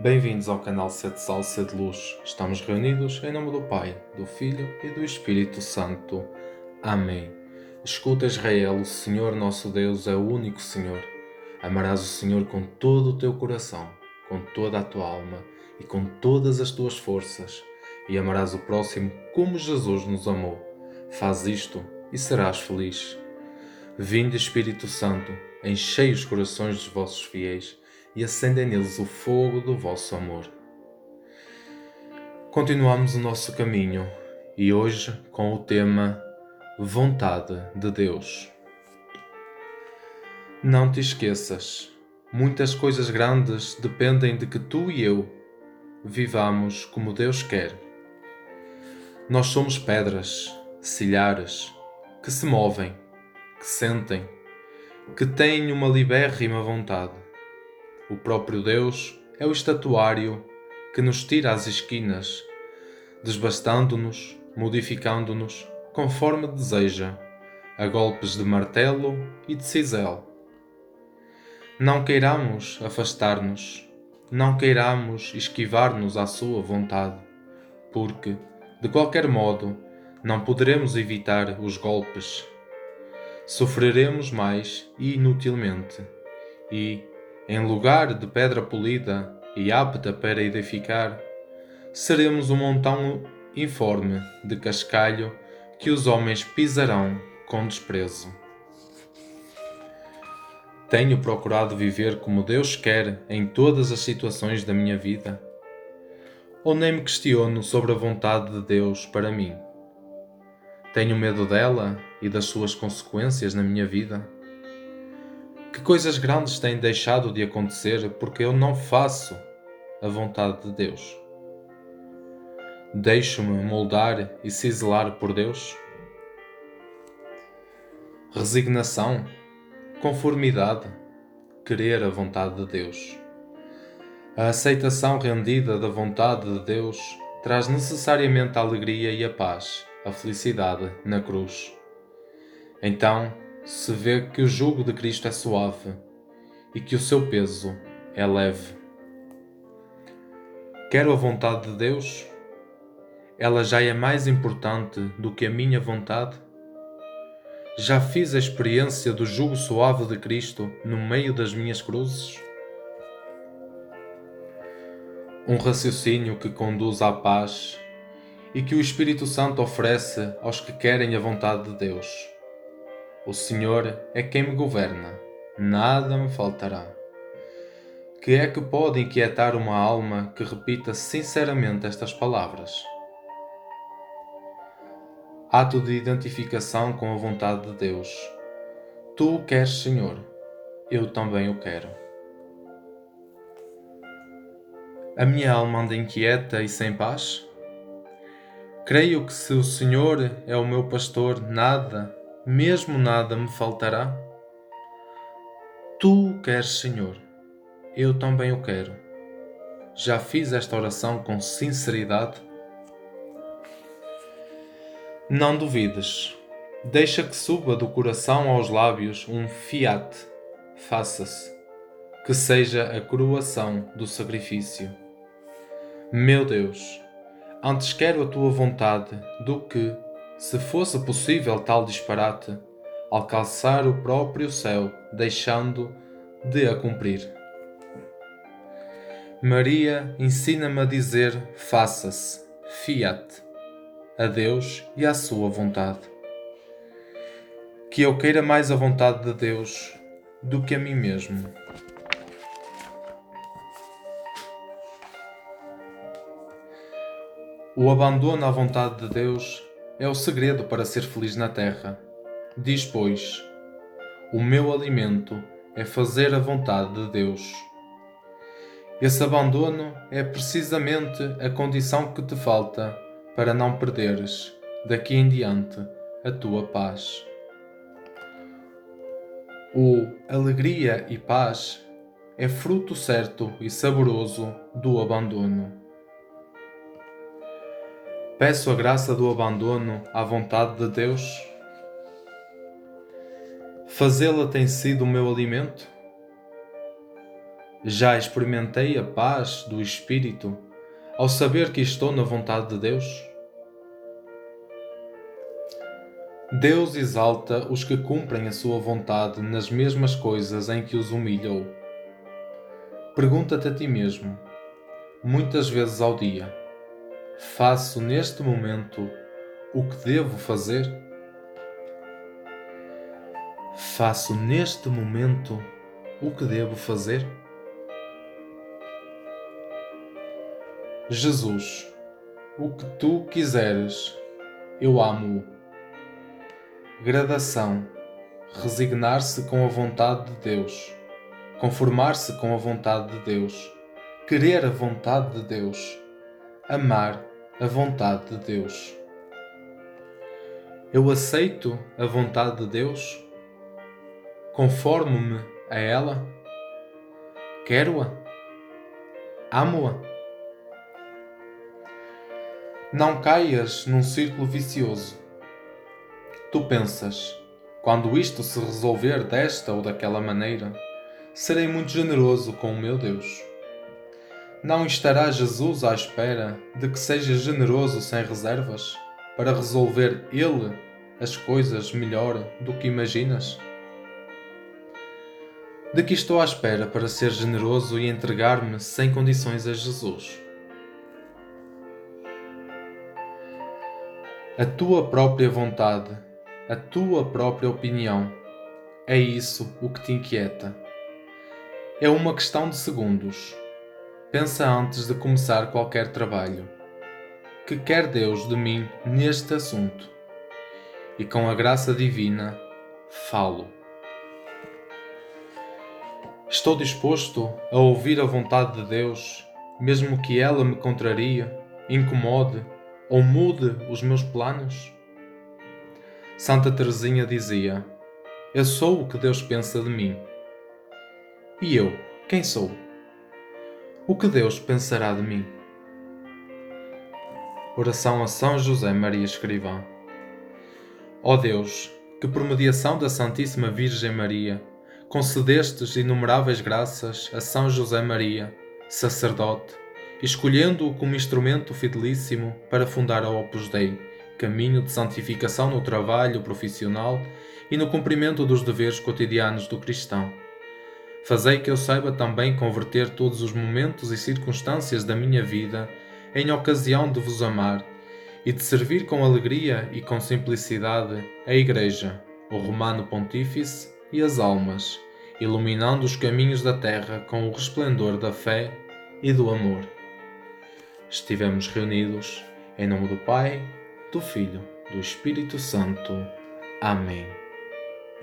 Bem-vindos ao canal Sete Sal, Sede Luz. Estamos reunidos em nome do Pai, do Filho e do Espírito Santo. Amém. Escuta Israel, o Senhor nosso Deus é o único Senhor. Amarás o Senhor com todo o teu coração, com toda a tua alma e com todas as tuas forças, e amarás o próximo como Jesus nos amou. Faz isto e serás feliz. Vinde Espírito Santo, enchei os corações dos vossos fiéis e acendem neles o fogo do vosso amor. Continuamos o nosso caminho e hoje com o tema Vontade de Deus. Não te esqueças, muitas coisas grandes dependem de que tu e eu vivamos como Deus quer. Nós somos pedras, silhares, que se movem, que sentem, que têm uma libérrima vontade o próprio Deus é o estatuário que nos tira às esquinas, desbastando-nos, modificando-nos conforme deseja, a golpes de martelo e de cisel. Não queiramos afastar-nos, não queiramos esquivar-nos à sua vontade, porque, de qualquer modo, não poderemos evitar os golpes. Sofreremos mais e inutilmente, e, em lugar de pedra polida e apta para edificar, seremos um montão informe de cascalho que os homens pisarão com desprezo. Tenho procurado viver como Deus quer em todas as situações da minha vida? Ou nem me questiono sobre a vontade de Deus para mim? Tenho medo dela e das suas consequências na minha vida? Que coisas grandes têm deixado de acontecer porque eu não faço a vontade de Deus? Deixo-me moldar e ciselar por Deus? Resignação, conformidade, querer a vontade de Deus. A aceitação rendida da vontade de Deus traz necessariamente a alegria e a paz, a felicidade na cruz. Então, se vê que o jugo de Cristo é suave e que o seu peso é leve. Quero a vontade de Deus? Ela já é mais importante do que a minha vontade? Já fiz a experiência do jugo suave de Cristo no meio das minhas cruzes? Um raciocínio que conduz à paz e que o Espírito Santo oferece aos que querem a vontade de Deus o Senhor é quem me governa, nada me faltará. Que é que pode inquietar uma alma que repita sinceramente estas palavras? Ato de identificação com a vontade de Deus. Tu o queres, Senhor, eu também o quero. A minha alma anda inquieta e sem paz? Creio que se o Senhor é o meu pastor, nada mesmo nada me faltará? Tu o queres, Senhor, eu também o quero. Já fiz esta oração com sinceridade? Não duvides, deixa que suba do coração aos lábios um fiat, faça-se, que seja a coroação do sacrifício. Meu Deus, antes quero a tua vontade do que se fosse possível tal disparate, alcançar o próprio céu, deixando de a cumprir. Maria ensina-me a dizer faça-se, fiat, a Deus e à sua vontade. Que eu queira mais a vontade de Deus do que a mim mesmo. O abandono à vontade de Deus é o segredo para ser feliz na terra. Diz, pois: O meu alimento é fazer a vontade de Deus. Esse abandono é precisamente a condição que te falta para não perderes, daqui em diante, a tua paz. O alegria e paz é fruto certo e saboroso do abandono. Peço a graça do abandono à vontade de Deus. Fazê-la tem sido o meu alimento? Já experimentei a paz do Espírito ao saber que estou na vontade de Deus? Deus exalta os que cumprem a sua vontade nas mesmas coisas em que os humilhou. Pergunta-te a ti mesmo, muitas vezes ao dia: faço neste momento o que devo fazer? Faço neste momento o que devo fazer? Jesus, o que tu quiseres, eu amo-o. Gradação: resignar-se com a vontade de Deus, conformar-se com a vontade de Deus, querer a vontade de Deus, amar a vontade de Deus. Eu aceito a vontade de Deus? Conformo-me a ela? Quero-a? Amo-a? Não caias num círculo vicioso. Tu pensas, quando isto se resolver desta ou daquela maneira, serei muito generoso com o meu Deus. Não estará Jesus à espera de que sejas generoso sem reservas para resolver Ele as coisas melhor do que imaginas? De que estou à espera para ser generoso e entregar-me sem condições a Jesus? A tua própria vontade, a tua própria opinião, é isso o que te inquieta. É uma questão de segundos. Pensa antes de começar qualquer trabalho. Que quer Deus de mim neste assunto? E com a graça divina, falo. Estou disposto a ouvir a vontade de Deus, mesmo que ela me contrarie, incomode ou mude os meus planos? Santa Teresinha dizia: Eu sou o que Deus pensa de mim. E eu, quem sou? O que Deus pensará de mim? Oração a São José Maria Escrivá. Ó Deus, que por mediação da Santíssima Virgem Maria concedestes inumeráveis graças a São José Maria, sacerdote, escolhendo-o como instrumento fidelíssimo para fundar a Opus Dei, caminho de santificação no trabalho profissional e no cumprimento dos deveres cotidianos do cristão. Fazei que eu saiba também converter todos os momentos e circunstâncias da minha vida em ocasião de vos amar e de servir com alegria e com simplicidade a Igreja, o Romano Pontífice e as almas, iluminando os caminhos da terra com o resplendor da fé e do amor. Estivemos reunidos em nome do Pai, do Filho, do Espírito Santo. Amém.